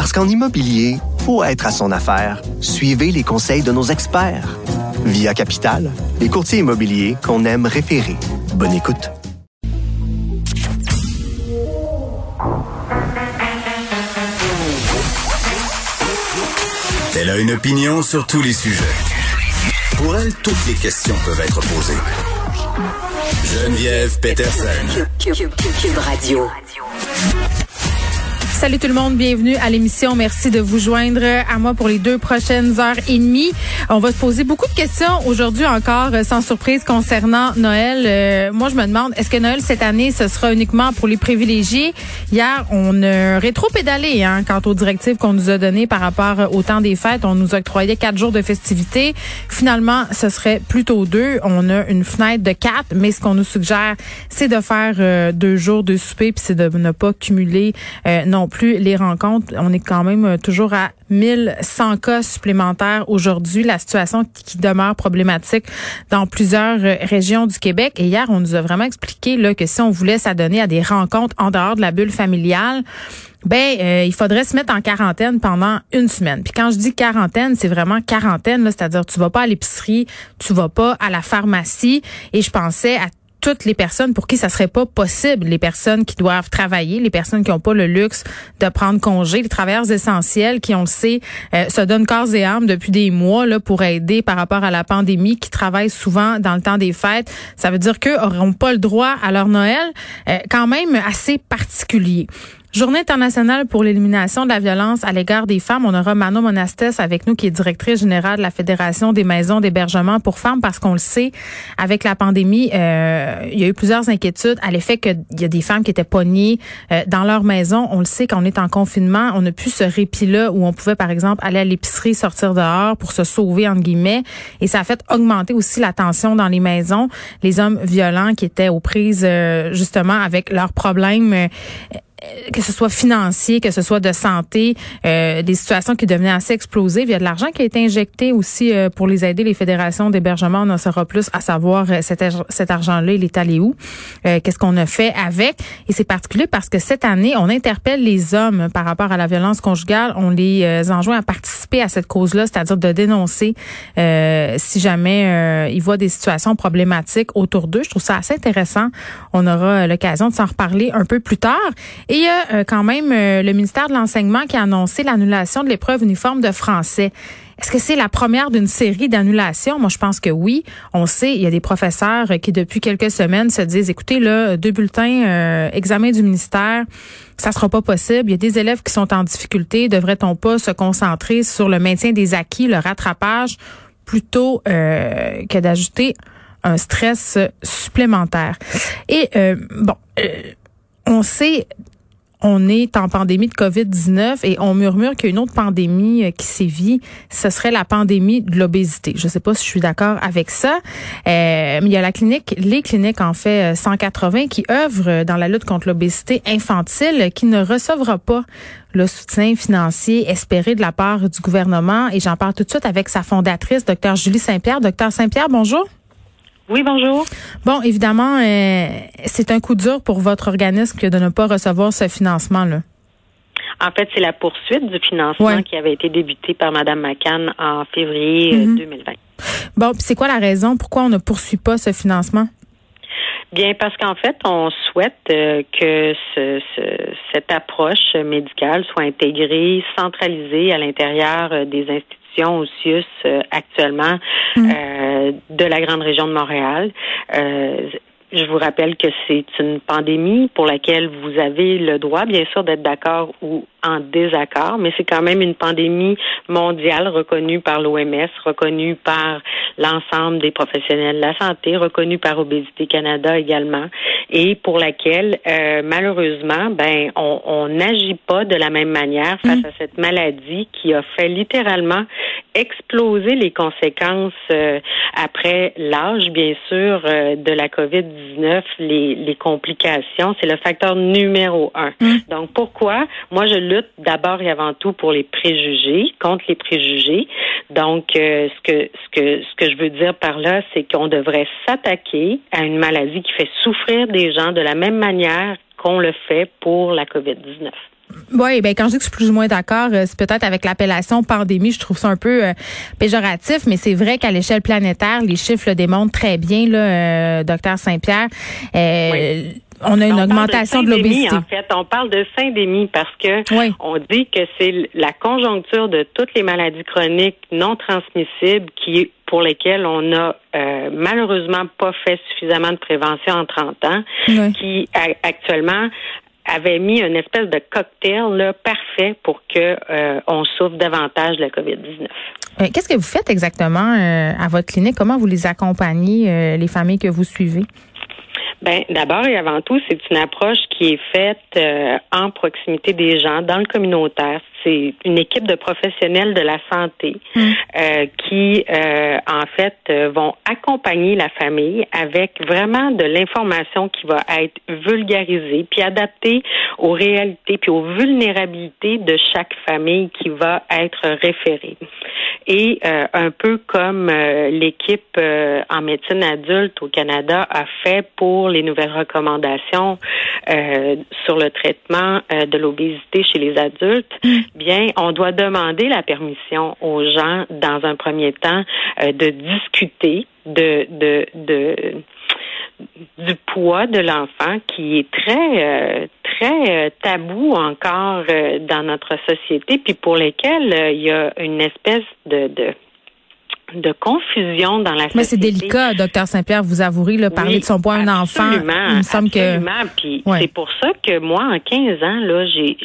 Parce qu'en immobilier, faut être à son affaire. Suivez les conseils de nos experts. Via Capital, les courtiers immobiliers qu'on aime référer. Bonne écoute. Elle a une opinion sur tous les sujets. Pour elle, toutes les questions peuvent être posées. Geneviève Peterson. Cube Radio. Salut tout le monde, bienvenue à l'émission. Merci de vous joindre à moi pour les deux prochaines heures et demie. On va se poser beaucoup de questions aujourd'hui encore, euh, sans surprise, concernant Noël. Euh, moi, je me demande, est-ce que Noël cette année, ce sera uniquement pour les privilégiés? Hier, on a rétro-pédalé hein, quant aux directives qu'on nous a données par rapport au temps des fêtes. On nous octroyait quatre jours de festivités. Finalement, ce serait plutôt deux. On a une fenêtre de quatre, mais ce qu'on nous suggère, c'est de faire euh, deux jours de souper, puis c'est de ne pas cumuler non plus les rencontres. On est quand même euh, toujours à 1100 cas supplémentaires aujourd'hui. La situation qui demeure problématique dans plusieurs euh, régions du Québec. Et hier, on nous a vraiment expliqué là, que si on voulait s'adonner à des rencontres en dehors de la bulle familiale, ben euh, il faudrait se mettre en quarantaine pendant une semaine. Puis quand je dis quarantaine, c'est vraiment quarantaine, c'est-à-dire tu vas pas à l'épicerie, tu vas pas à la pharmacie. Et je pensais à toutes les personnes pour qui ça serait pas possible, les personnes qui doivent travailler, les personnes qui n'ont pas le luxe de prendre congé, les travailleurs essentiels qui, on le sait, euh, se donnent corps et âme depuis des mois là pour aider par rapport à la pandémie, qui travaillent souvent dans le temps des fêtes. Ça veut dire qu'eux n'auront pas le droit à leur Noël, euh, quand même assez particulier. Journée internationale pour l'élimination de la violence à l'égard des femmes. On aura Manon Monastes avec nous, qui est directrice générale de la Fédération des maisons d'hébergement pour femmes, parce qu'on le sait, avec la pandémie, euh, il y a eu plusieurs inquiétudes à l'effet qu'il y a des femmes qui étaient pognées euh, dans leur maison. On le sait, quand on est en confinement, on n'a plus ce répit-là où on pouvait, par exemple, aller à l'épicerie, sortir dehors pour se sauver, entre guillemets. Et ça a fait augmenter aussi la tension dans les maisons. Les hommes violents qui étaient aux prises, euh, justement, avec leurs problèmes euh, que ce soit financier, que ce soit de santé, euh, des situations qui devenaient assez explosives. Il y a de l'argent qui a été injecté aussi euh, pour les aider, les fédérations d'hébergement. On en saura plus à savoir cet, cet argent-là, il est allé où, qu'est-ce qu'on a fait avec. Et c'est particulier parce que cette année, on interpelle les hommes par rapport à la violence conjugale. On les enjoint à participer à cette cause-là, c'est-à-dire de dénoncer si jamais ils voient des situations problématiques autour d'eux. Je trouve ça assez intéressant. On aura l'occasion de s'en reparler un peu plus tard. Et il y a euh, quand même euh, le ministère de l'Enseignement qui a annoncé l'annulation de l'épreuve uniforme de français. Est-ce que c'est la première d'une série d'annulations? Moi, je pense que oui. On sait, il y a des professeurs qui, depuis quelques semaines, se disent, écoutez, là, deux bulletins, euh, examen du ministère, ça sera pas possible. Il y a des élèves qui sont en difficulté. Devrait-on pas se concentrer sur le maintien des acquis, le rattrapage, plutôt que d'ajouter un stress supplémentaire? Et, bon, on sait on est en pandémie de COVID-19 et on murmure qu'il y a une autre pandémie euh, qui sévit, ce serait la pandémie de l'obésité. Je ne sais pas si je suis d'accord avec ça, euh, mais il y a la clinique, les cliniques en fait 180 euh, qui œuvrent dans la lutte contre l'obésité infantile, qui ne recevra pas le soutien financier espéré de la part du gouvernement. Et j'en parle tout de suite avec sa fondatrice, docteur Julie Saint-Pierre. Docteur Saint-Pierre, bonjour. Oui, bonjour. Bon, évidemment, euh, c'est un coup dur pour votre organisme que de ne pas recevoir ce financement-là. En fait, c'est la poursuite du financement qui avait été débuté par Mme McCann en février 2020. Euh, mhm. Bon, c'est quoi la raison? Pourquoi on ne poursuit pas ce financement? Bien, parce qu'en fait, on souhaite euh, que cette approche médicale soit intégrée, centralisée à l'intérieur des institutions au CIUS actuellement mm. euh, de la grande région de Montréal. Euh, je vous rappelle que c'est une pandémie pour laquelle vous avez le droit, bien sûr, d'être d'accord ou en désaccord, mais c'est quand même une pandémie mondiale reconnue par l'OMS, reconnue par l'ensemble des professionnels de la santé, reconnue par Obésité Canada également, et pour laquelle euh, malheureusement, ben, on n'agit pas de la même manière face mm. à cette maladie qui a fait littéralement exploser les conséquences euh, après l'âge, bien sûr, euh, de la COVID-19, les, les complications. C'est le facteur numéro un. Mm. Donc pourquoi? Moi je lutte d'abord et avant tout pour les préjugés, contre les préjugés. Donc, euh, ce que ce que ce que je veux dire par là, c'est qu'on devrait s'attaquer à une maladie qui fait souffrir des gens de la même manière qu'on le fait pour la COVID-19. Oui, ben quand je dis que je suis plus ou moins d'accord, euh, c'est peut-être avec l'appellation pandémie, je trouve ça un peu euh, péjoratif, mais c'est vrai qu'à l'échelle planétaire, les chiffres le démontrent très bien, là, docteur Saint-Pierre. Oui on a une augmentation de, l'obésité. En fait, on parle de syndémie parce que on dit que c'est la conjoncture de toutes les maladies chroniques non transmissibles qui pour lesquelles on n'a euh, malheureusement pas fait suffisamment de prévention en 30 ans, qui actuellement avait mis une espèce de cocktail là, parfait pour que euh, on souffre davantage de la COVID-19. Euh, qu'est-ce que vous faites exactement à votre clinique? Comment vous les accompagnez, les familles que vous suivez? Ben, d'abord et avant tout, c'est une approche qui est faite euh, en proximité des gens, dans le communautaire. C'est une équipe de professionnels de la santé mm. euh, qui, euh, en fait, vont accompagner la famille avec vraiment de l'information qui va être vulgarisée, puis adaptée aux réalités, puis aux vulnérabilités de chaque famille qui va être référée et euh, un peu comme euh, l'équipe euh, en médecine adulte au Canada a fait pour les nouvelles recommandations sur le traitement de l'obésité chez les adultes, mm. Bien, on doit demander la permission aux gens dans un premier temps de discuter de, de, de du poids de l'enfant qui est très très euh, tabou encore euh, dans notre société, puis pour lesquels euh, il y a une espèce de, de de confusion dans la société. Mais c'est délicat, docteur Saint-Pierre, vous avouerez, le parler de son poids à un enfant. Il me semble absolument. Puis c'est pour ça que moi, en 15 ans, là, j'ai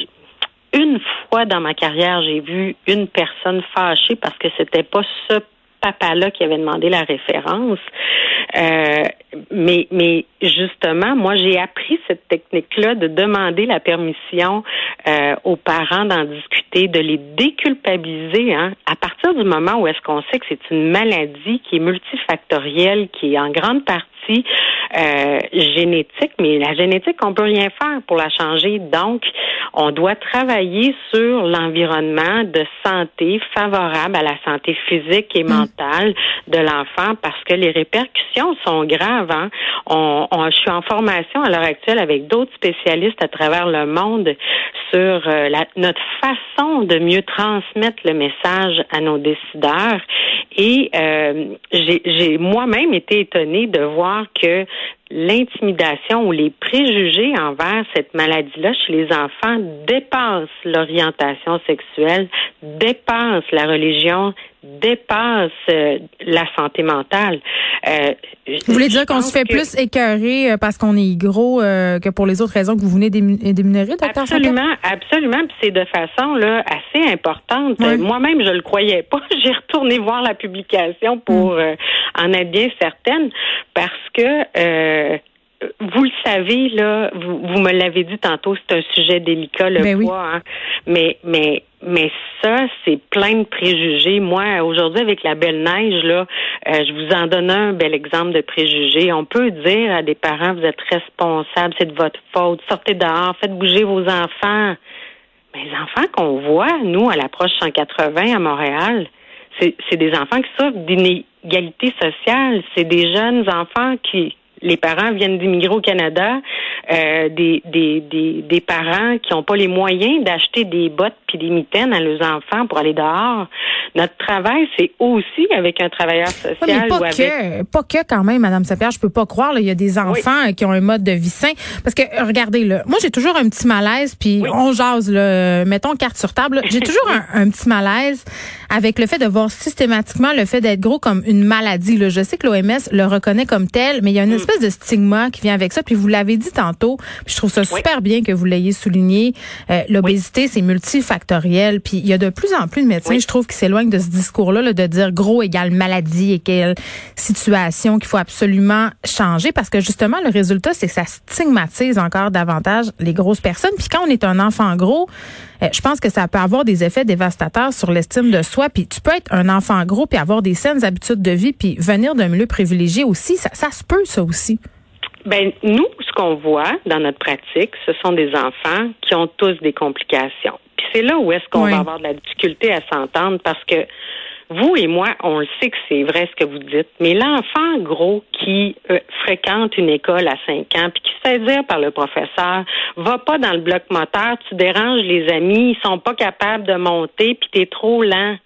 une fois dans ma carrière, j'ai vu une personne fâchée parce que c'était pas ce papa-là qui avait demandé la référence. Euh, mais, mais justement, moi, j'ai appris cette technique-là de demander la permission euh, aux parents d'en discuter, de les déculpabiliser. Hein, à partir du moment où est-ce qu'on sait que c'est une maladie qui est multifactorielle, qui est en grande partie euh, génétique, mais la génétique, on peut rien faire pour la changer. Donc, on doit travailler sur l'environnement de santé favorable à la santé physique et mm. mentale de l'enfant parce que les répercussions sont graves. Hein. On, je suis en formation à l'heure actuelle avec d'autres spécialistes à travers le monde sur euh, la, notre façon de mieux transmettre le message à nos décideurs. Et euh, j'ai moi-même été étonnée de voir que l'intimidation ou les préjugés envers cette maladie-là chez les enfants dépassent l'orientation sexuelle, dépassent la religion, dépasse euh, la santé mentale. Euh, vous voulez dire qu'on se fait plus écœurer euh, parce qu'on est gros que pour les autres raisons que vous venez d'énumérer, docteur Absolument, absolument. Puis c'est de façon là assez importante. Moi-même, je le croyais pas. J'ai retourné voir la publication pour mm. en être bien certaine parce que vous le savez, là, vous, vous me l'avez dit tantôt, c'est un sujet délicat, le ben poids. Hein. Mais, mais, mais ça, c'est plein de préjugés. Moi, aujourd'hui, avec la belle neige, là, euh, je vous en donne un bel exemple de préjugés. On peut dire à des parents, vous êtes responsables, c'est de votre faute, sortez dehors, faites bouger vos enfants. Mais les enfants qu'on voit, nous, à l'approche 180 à Montréal, c'est des enfants qui souffrent d'inégalité sociale. C'est des jeunes enfants qui, les parents viennent d'immigrer au Canada, euh, des, des, des, des, parents qui n'ont pas les moyens d'acheter des bottes puis des mitaines à leurs enfants pour aller dehors. Notre travail, c'est aussi avec un travailleur social. pas, que, pas que quand même, Madame Sapierre, je peux pas croire. il y a des enfants qui ont un mode de vie sain. Parce que regardez, là, moi j'ai toujours un petit malaise, puis on jase, là, mettons carte sur table. J'ai toujours un, un, petit malaise avec le fait de voir systématiquement le fait d'être gros comme une maladie. Là. Je sais que l'OMS le reconnaît comme tel, mais il y a une espèce espèce de stigma qui vient avec ça. Puis vous l'avez dit tantôt, je trouve ça super bien que vous l'ayez souligné. Euh, l'obésité, c'est multifactoriel. Puis il y a de plus en plus de médecins, je trouve, qui s'éloignent de ce discours-là là, de dire gros égale maladie et quelle situation qu'il faut absolument changer parce que justement, le résultat, c'est que ça stigmatise encore davantage les grosses personnes. Puis quand on est un enfant gros, euh, je pense que ça peut avoir des effets dévastateurs sur l'estime de soi. Puis tu peux être un enfant gros puis avoir des saines habitudes de vie puis venir d'un milieu privilégié aussi. Ça, ça se peut, ça aussi. Ben nous, ce qu'on voit dans notre pratique, ce sont des enfants qui ont tous des complications. Puis c'est là où est-ce qu'on va avoir de la difficulté à s'entendre parce que vous et moi, on le sait que c'est vrai ce que vous dites, mais l'enfant gros qui euh, fréquente une école à 5 ans puis qui se fait dire par le professeur, va pas dans le bloc moteur, tu déranges les amis, ils sont pas capables de monter puis t'es trop lent.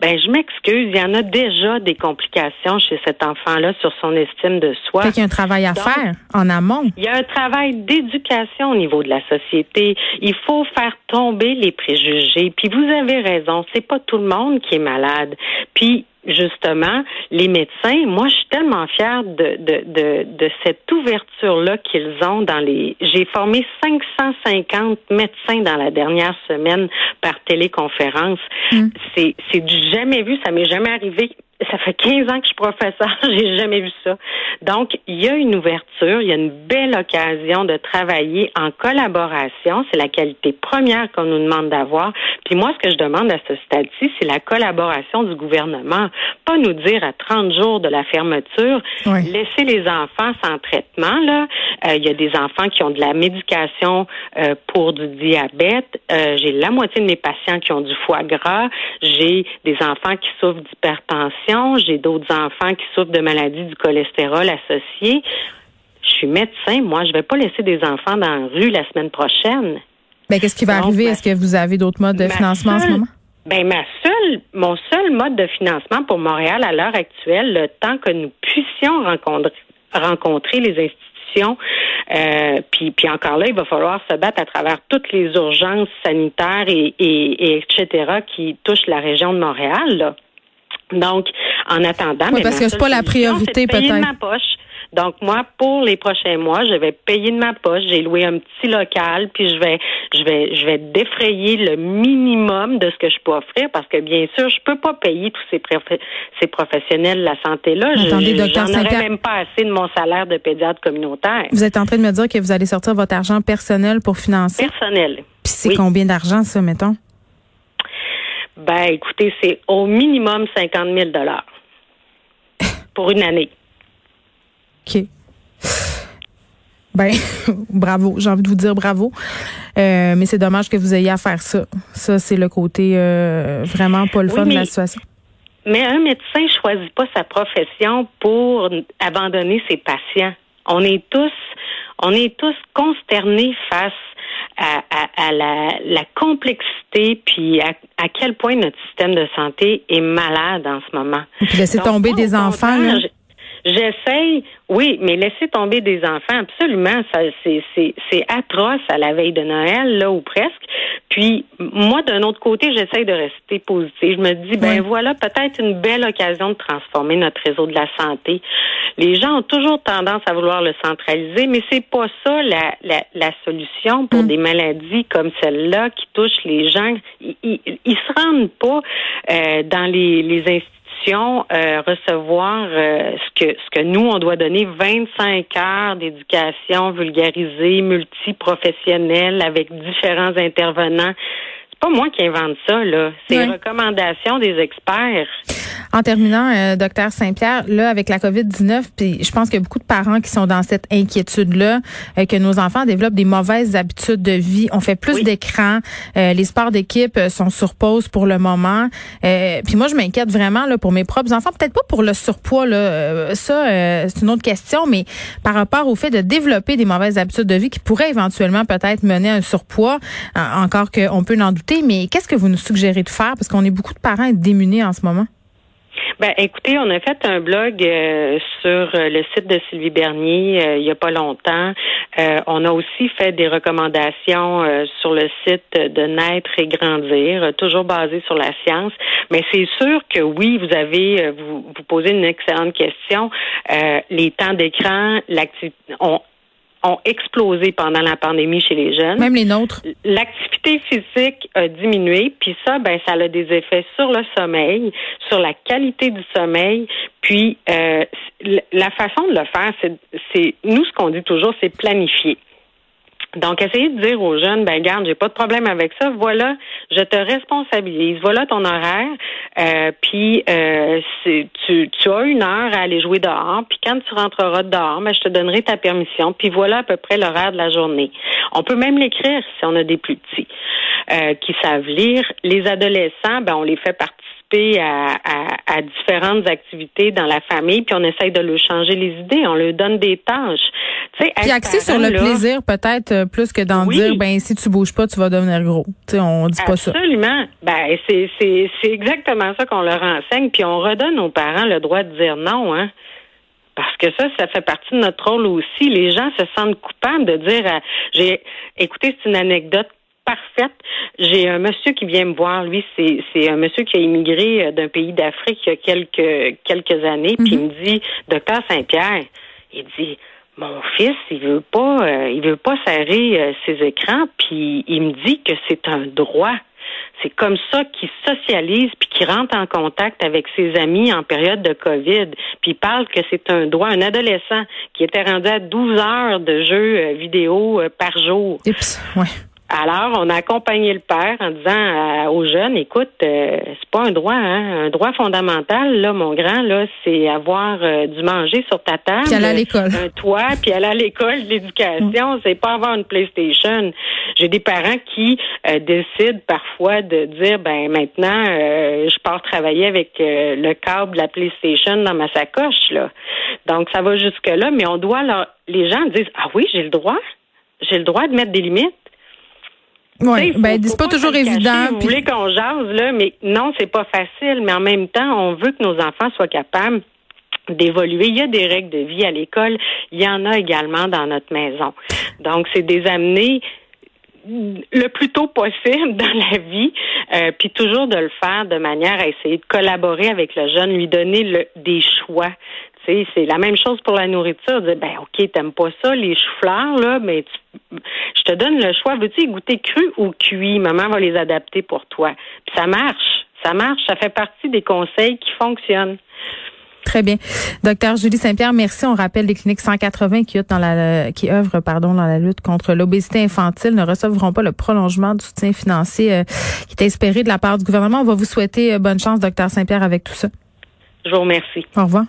Ben, je m'excuse, il y en a déjà des complications chez cet enfant-là sur son estime de soi. Fait qu'il y a un travail à faire en amont. Il y a un travail d'éducation au niveau de la société. Il faut faire tomber les préjugés. Puis vous avez raison, c'est pas tout le monde qui est malade. Puis justement, les médecins, moi, je suis tellement fière de, de, de, de cette ouverture-là qu'ils ont dans les. J'ai formé 550 médecins dans la dernière semaine par téléconférence. Mm. C'est, c'est du jamais vu, ça m'est jamais arrivé ça fait 15 ans que je suis professeur, j'ai jamais vu ça. Donc, il y a une ouverture, il y a une belle occasion de travailler en collaboration. C'est la qualité première qu'on nous demande d'avoir. Puis moi, ce que je demande à ce stade-ci, c'est la collaboration du gouvernement. Pas nous dire à 30 jours de la fermeture, laisser les enfants sans traitement. Là, euh, il y a des enfants qui ont de la médication euh, pour du diabète. Euh, j'ai la moitié de mes patients qui ont du foie gras. J'ai des enfants qui souffrent d'hypertension j'ai d'autres enfants qui souffrent de maladies du cholestérol associé. Je suis médecin. Moi, je ne vais pas laisser des enfants dans la rue la semaine prochaine. Ben, qu'est-ce qui va arriver? Est-ce que vous avez d'autres modes de financement en ce moment? Ben, ma seule, mon seul mode de financement pour Montréal à l'heure actuelle, le temps que nous puissions rencontrer, rencontrer les institutions, euh, puis, puis encore là, il va falloir se battre à travers toutes les urgences sanitaires et, et, et etc. qui touchent la région de Montréal. Là. Donc, en attendant, mais parce que c'est pas la priorité peut-être. ma poche. Donc moi, pour les prochains mois, je vais payer de ma poche. J'ai loué un petit local, puis je vais, je vais, je vais défrayer le minimum de ce que je peux offrir, parce que bien sûr, je peux pas payer tous ces, ces professionnels de la santé là. Attendez, docteur J'en aurais même pas assez de mon salaire de pédiatre communautaire. Vous êtes en train de me dire que vous allez sortir votre argent personnel pour financer? Personnel. Puis c'est combien d'argent ça, mettons? Ben, écoutez, c'est au minimum 50 000 pour une année. OK. Ben, bravo. J'ai envie de vous dire bravo. Euh, mais c'est dommage que vous ayez à faire ça. Ça, c'est le côté euh, vraiment pas le fun de la situation. Mais un médecin choisit pas sa profession pour abandonner ses patients. On est tous, on est tous consternés face à, la, complexité puis à, quel point notre système de santé est malade en ce moment. Puis laisser tomber des enfants. J'essaye, oui, mais laisser tomber des enfants, absolument, ça, c'est, c'est, c'est atroce à la veille de Noël, là, ou presque. Puis, moi, d'un autre côté, j'essaye de rester positive. Je me dis, ben voilà, peut-être une belle occasion de transformer notre réseau de la santé. Les gens ont toujours tendance à vouloir le centraliser, mais c'est pas ça la, la, la solution pour mm. des maladies comme celle-là qui touchent les gens. Ils, ils, se rendent pas euh, dans les, les institutions euh, recevoir euh, ce que ce que nous on doit donner 25 heures d'éducation vulgarisée, multiprofessionnelle avec différents intervenants. C'est pas moi qui invente ça là, c'est une recommandation des experts. En terminant, euh, docteur Saint-Pierre, là, avec la COVID-19, puis je pense qu'il y a beaucoup de parents qui sont dans cette inquiétude-là, euh, que nos enfants développent des mauvaises habitudes de vie. On fait plus d'écran. Euh, les sports d'équipe sont sur pause pour le moment. puis moi, je m'inquiète vraiment là pour mes propres enfants. Peut-être pas pour le surpoids, là. ça, c'est une autre question, mais par rapport au fait de développer des mauvaises habitudes de vie qui pourraient éventuellement peut-être mener à un surpoids, encore qu'on peut en douter. Mais qu'est-ce que vous nous suggérez de faire? Parce qu'on est beaucoup de parents démunis en ce moment. Ben, écoutez, on a fait un blog euh, sur euh, le site de Sylvie Bernier euh, il y a pas longtemps. on a aussi fait des recommandations sur le site de Naître et Grandir, toujours basé sur la science. Mais c'est sûr que oui, vous avez vous, vous posez une excellente question. les temps d'écran, l'activité, ont explosé pendant la pandémie chez les jeunes. Même les nôtres. L'activité physique a diminué, puis ça, ben, ça a des effets sur le sommeil, sur la qualité du sommeil. Puis euh, la façon de le faire, c'est nous ce qu'on dit toujours, c'est planifier. Donc, essayez de dire aux jeunes, ben garde, j'ai pas de problème avec ça. Voilà, je te responsabilise. Voilà ton horaire. Euh, puis, euh, tu, tu as une heure à aller jouer dehors. Puis, quand tu rentreras dehors, ben, je te donnerai ta permission. Puis voilà à peu près l'horaire de la journée. On peut même l'écrire si on a des plus petits euh, qui savent lire. Les adolescents, ben on les fait partie à, différentes activités dans la famille, puis on essaye de leur changer les idées, on leur donne des tâches. puis axé sur le plaisir peut-être euh, plus que d'en dire ben si tu bouges pas, tu vas devenir gros. sais, on dit pas ça. Absolument. Ben c'est c'est c'est exactement ça qu'on leur enseigne, puis on redonne aux parents le droit de dire non, hein. Parce que ça, ça fait partie de notre rôle aussi. Les gens se sentent coupables de dire, j'ai, écoutez, c'est une anecdote parfaite. J'ai un monsieur qui vient me voir. Lui, c'est un monsieur qui a immigré euh, d'un pays d'Afrique il y a quelques quelques années. Puis il mhm. me dit, docteur Saint-Pierre, il dit, mon fils, il veut pas, euh, il veut pas serrer euh, ses écrans. Puis il me dit que c'est un droit. C'est comme ça qu'il socialise puis qu'il rentre en contact avec ses amis en période de COVID. Puis il parle que c'est un droit. Un adolescent qui était rendu à 12 heures de jeux vidéo par jour. Oups, ouais. Alors, on a accompagné le père en disant euh, aux jeunes, écoute, euh, c'est pas un droit, hein, un droit fondamental, là, mon grand, là, c'est avoir euh, du manger sur ta table, puis aller à l'école, un toit, puis aller à l'école, l'éducation, mm. c'est pas avoir une PlayStation. J'ai des parents qui décident parfois de dire, ben maintenant, je pars travailler avec le câble de la PlayStation dans ma sacoche, là. Donc, ça va jusque là, mais on doit, là, les gens disent, ah oui, j'ai le droit, j'ai le droit de mettre des limites. Oui, ben c'est pas, toujours évident. Vous voulez qu'on jase là, mais non, c'est pas facile. Mais en même temps, on veut que nos enfants soient capables d'évoluer. Il y a des règles de vie à l'école. Il y en a également dans notre maison. Donc, c'est des amener le plus tôt possible dans la vie, euh, puis toujours de le faire de manière à essayer de collaborer avec le jeune, lui donner le, des choix c'est la même chose pour la nourriture. Dire, ben, OK, t'aimes pas ça, les choux-fleurs, là, mais je te donne le choix. Veux-tu goûter cru ou cuit? Maman va les adapter pour toi. Puis ça marche. Ça marche. Ça fait partie des conseils qui fonctionnent. Très bien. Docteur Julie Saint-Pierre, merci. On rappelle les cliniques 180 qui, dans la, qui œuvrent pardon, dans la lutte contre l'obésité infantile ne recevront pas le prolongement du soutien financier euh, qui est espéré de la part du gouvernement. On va vous souhaiter euh, bonne chance, docteur Saint-Pierre, avec tout ça. Je vous remercie. Au revoir.